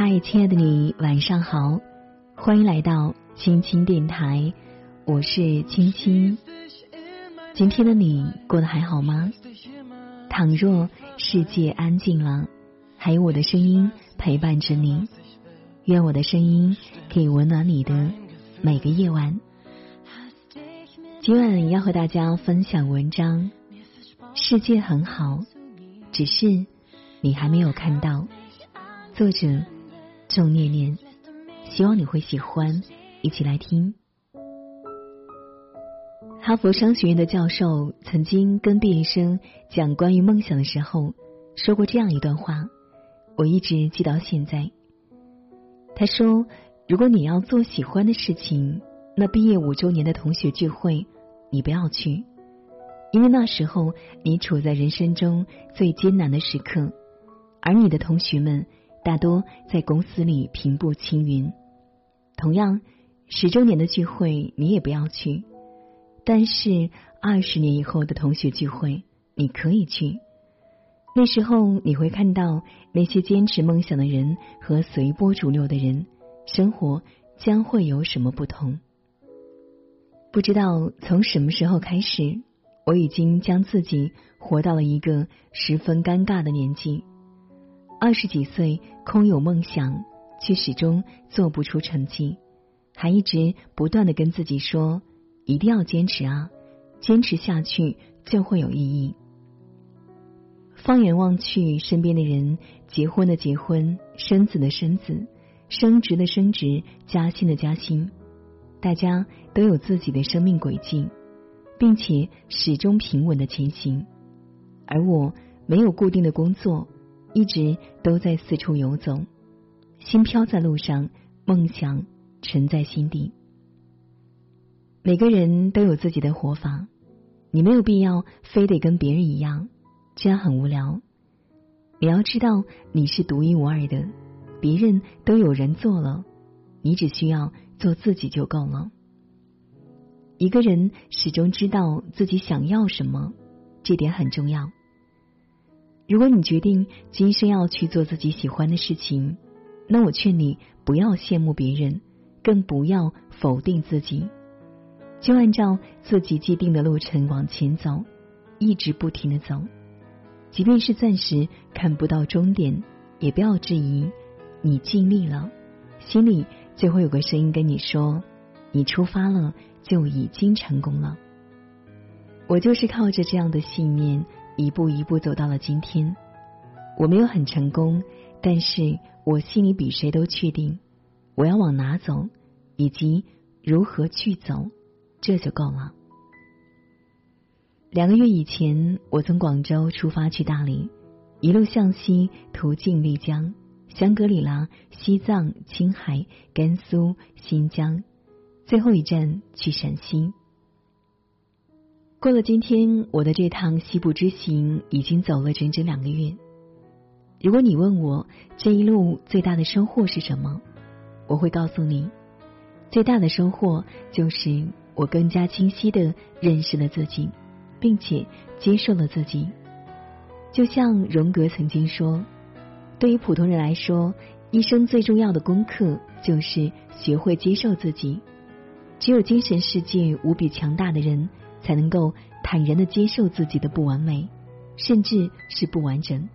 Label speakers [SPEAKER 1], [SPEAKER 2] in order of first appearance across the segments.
[SPEAKER 1] 嗨，亲爱的你，晚上好，欢迎来到青青电台，我是青青。今天的你过得还好吗？倘若世界安静了，还有我的声音陪伴着你，愿我的声音可以温暖你的每个夜晚。今晚要和大家分享文章，世界很好，只是你还没有看到。作者。郑念念，希望你会喜欢，一起来听。哈佛商学院的教授曾经跟毕业生讲关于梦想的时候，说过这样一段话，我一直记到现在。他说：“如果你要做喜欢的事情，那毕业五周年的同学聚会，你不要去，因为那时候你处在人生中最艰难的时刻，而你的同学们。”大多在公司里平步青云。同样，十周年的聚会你也不要去，但是二十年以后的同学聚会你可以去。那时候你会看到那些坚持梦想的人和随波逐流的人，生活将会有什么不同？不知道从什么时候开始，我已经将自己活到了一个十分尴尬的年纪。二十几岁，空有梦想，却始终做不出成绩，还一直不断的跟自己说，一定要坚持啊，坚持下去就会有意义。放眼望去，身边的人，结婚的结婚，生子的生子，升职的升职，加薪的加薪，大家都有自己的生命轨迹，并且始终平稳的前行，而我没有固定的工作。一直都在四处游走，心飘在路上，梦想沉在心底。每个人都有自己的活法，你没有必要非得跟别人一样，这样很无聊。你要知道你是独一无二的，别人都有人做了，你只需要做自己就够了。一个人始终知道自己想要什么，这点很重要。如果你决定今生要去做自己喜欢的事情，那我劝你不要羡慕别人，更不要否定自己，就按照自己既定的路程往前走，一直不停的走，即便是暂时看不到终点，也不要质疑，你尽力了，心里就会有个声音跟你说，你出发了就已经成功了。我就是靠着这样的信念。一步一步走到了今天，我没有很成功，但是我心里比谁都确定，我要往哪走，以及如何去走，这就够了。两个月以前，我从广州出发去大理，一路向西，途径丽江、香格里拉、西藏、青海、甘肃、新疆，最后一站去陕西。过了今天，我的这趟西部之行已经走了整整两个月。如果你问我这一路最大的收获是什么，我会告诉你，最大的收获就是我更加清晰的认识了自己，并且接受了自己。就像荣格曾经说，对于普通人来说，一生最重要的功课就是学会接受自己。只有精神世界无比强大的人。才能够坦然的接受自己的不完美，甚至是不完整。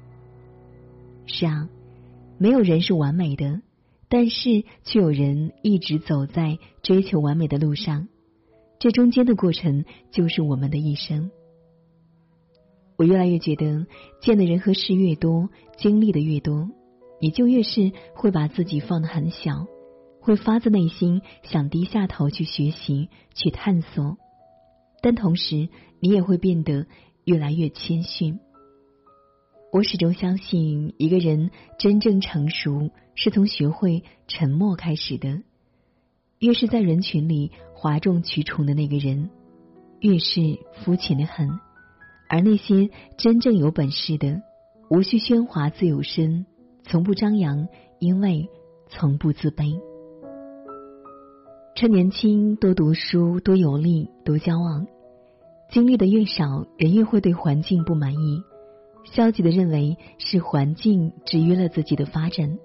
[SPEAKER 1] 是啊，没有人是完美的，但是却有人一直走在追求完美的路上。这中间的过程就是我们的一生。我越来越觉得，见的人和事越多，经历的越多，你就越是会把自己放得很小，会发自内心想低下头去学习，去探索。但同时，你也会变得越来越谦逊。我始终相信，一个人真正成熟，是从学会沉默开始的。越是在人群里哗众取宠的那个人，越是肤浅的很；而那些真正有本事的，无需喧哗自有身，从不张扬，因为从不自卑。趁年轻，多读书，多游历，多交往。经历的越少，人越会对环境不满意，消极的认为是环境制约了自己的发展，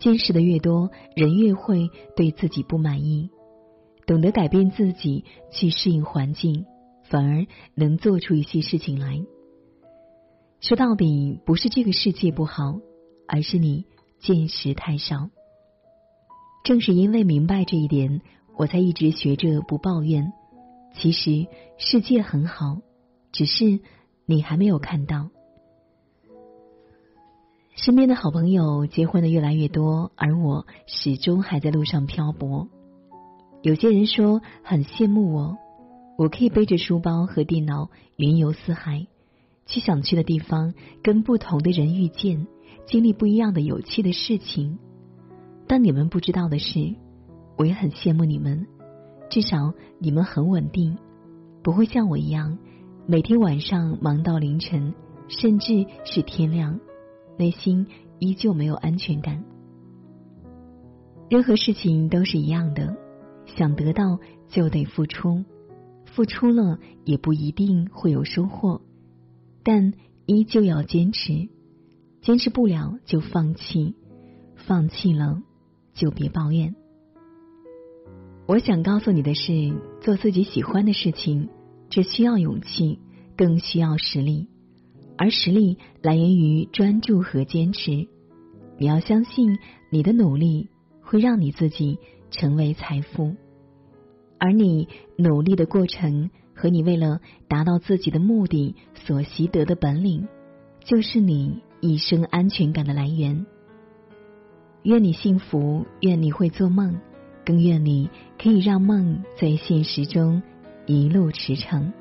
[SPEAKER 1] 见识的越多，人越会对自己不满意。懂得改变自己，去适应环境，反而能做出一些事情来。说到底，不是这个世界不好，而是你见识太少。正是因为明白这一点，我才一直学着不抱怨。其实世界很好，只是你还没有看到。身边的好朋友结婚的越来越多，而我始终还在路上漂泊。有些人说很羡慕我，我可以背着书包和电脑云游四海，去想去的地方，跟不同的人遇见，经历不一样的有趣的事情。但你们不知道的是，我也很羡慕你们，至少你们很稳定，不会像我一样每天晚上忙到凌晨，甚至是天亮，内心依旧没有安全感。任何事情都是一样的。想得到就得付出，付出了也不一定会有收获，但依旧要坚持。坚持不了就放弃，放弃了就别抱怨。我想告诉你的是，做自己喜欢的事情，这需要勇气，更需要实力，而实力来源于专注和坚持。你要相信，你的努力会让你自己。成为财富，而你努力的过程和你为了达到自己的目的所习得的本领，就是你一生安全感的来源。愿你幸福，愿你会做梦，更愿你可以让梦在现实中一路驰骋。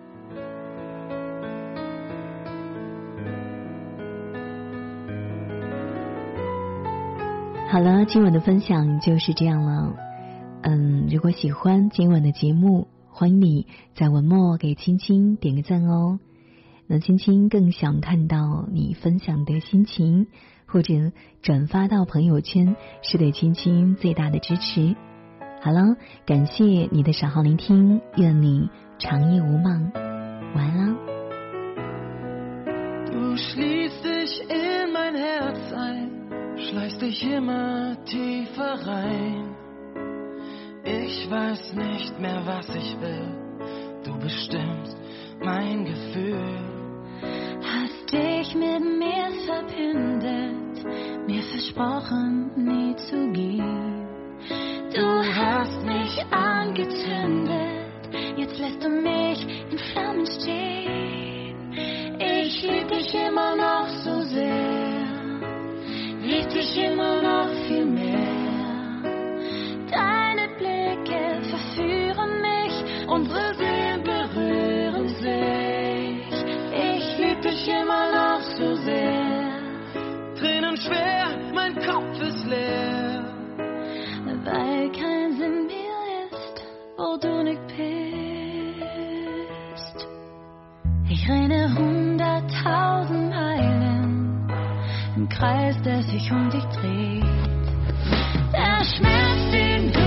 [SPEAKER 1] 好了，今晚的分享就是这样了。嗯，如果喜欢今晚的节目，欢迎你在文末给青青点个赞哦。那青青更想看到你分享的心情，或者转发到朋友圈，是对青青最大的支持。好了，感谢你的守候聆听，愿你长夜无梦，晚安啦。
[SPEAKER 2] Ich weiß nicht mehr, was ich will. Du bestimmst mein Gefühl.
[SPEAKER 3] Hast dich mit mir verbündet, mir versprochen, nie zu gehen. Du hast mich angezündet, jetzt lässt du mich in Flammen stehen. Ich lieb dich immer noch so sehr, lieb dich immer noch viel mehr. Unsere Seelen berühren sich. Ich lieb dich immer noch so sehr.
[SPEAKER 2] Tränen schwer, mein Kopf ist leer.
[SPEAKER 3] Hunderttausend Meilen im Kreis, der sich um dich dreht. Der Schmerz, den wir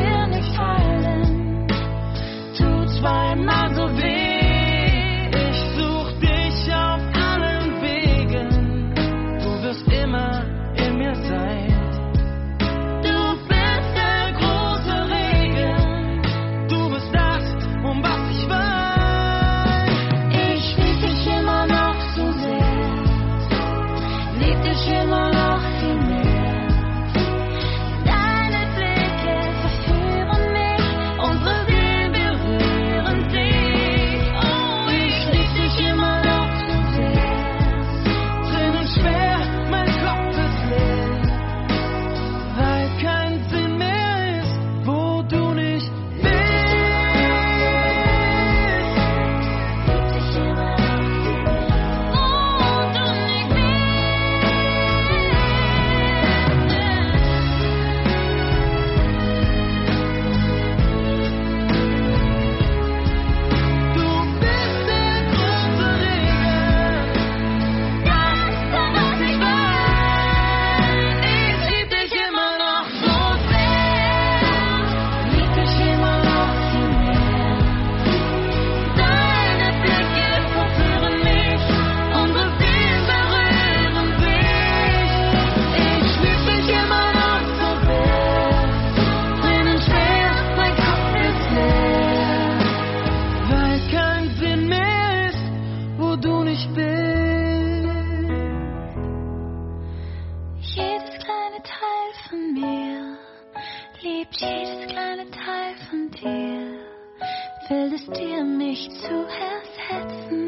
[SPEAKER 3] Teil von mir, liebt jedes kleine Teil von dir. Fällt es dir, mich zu ersetzen.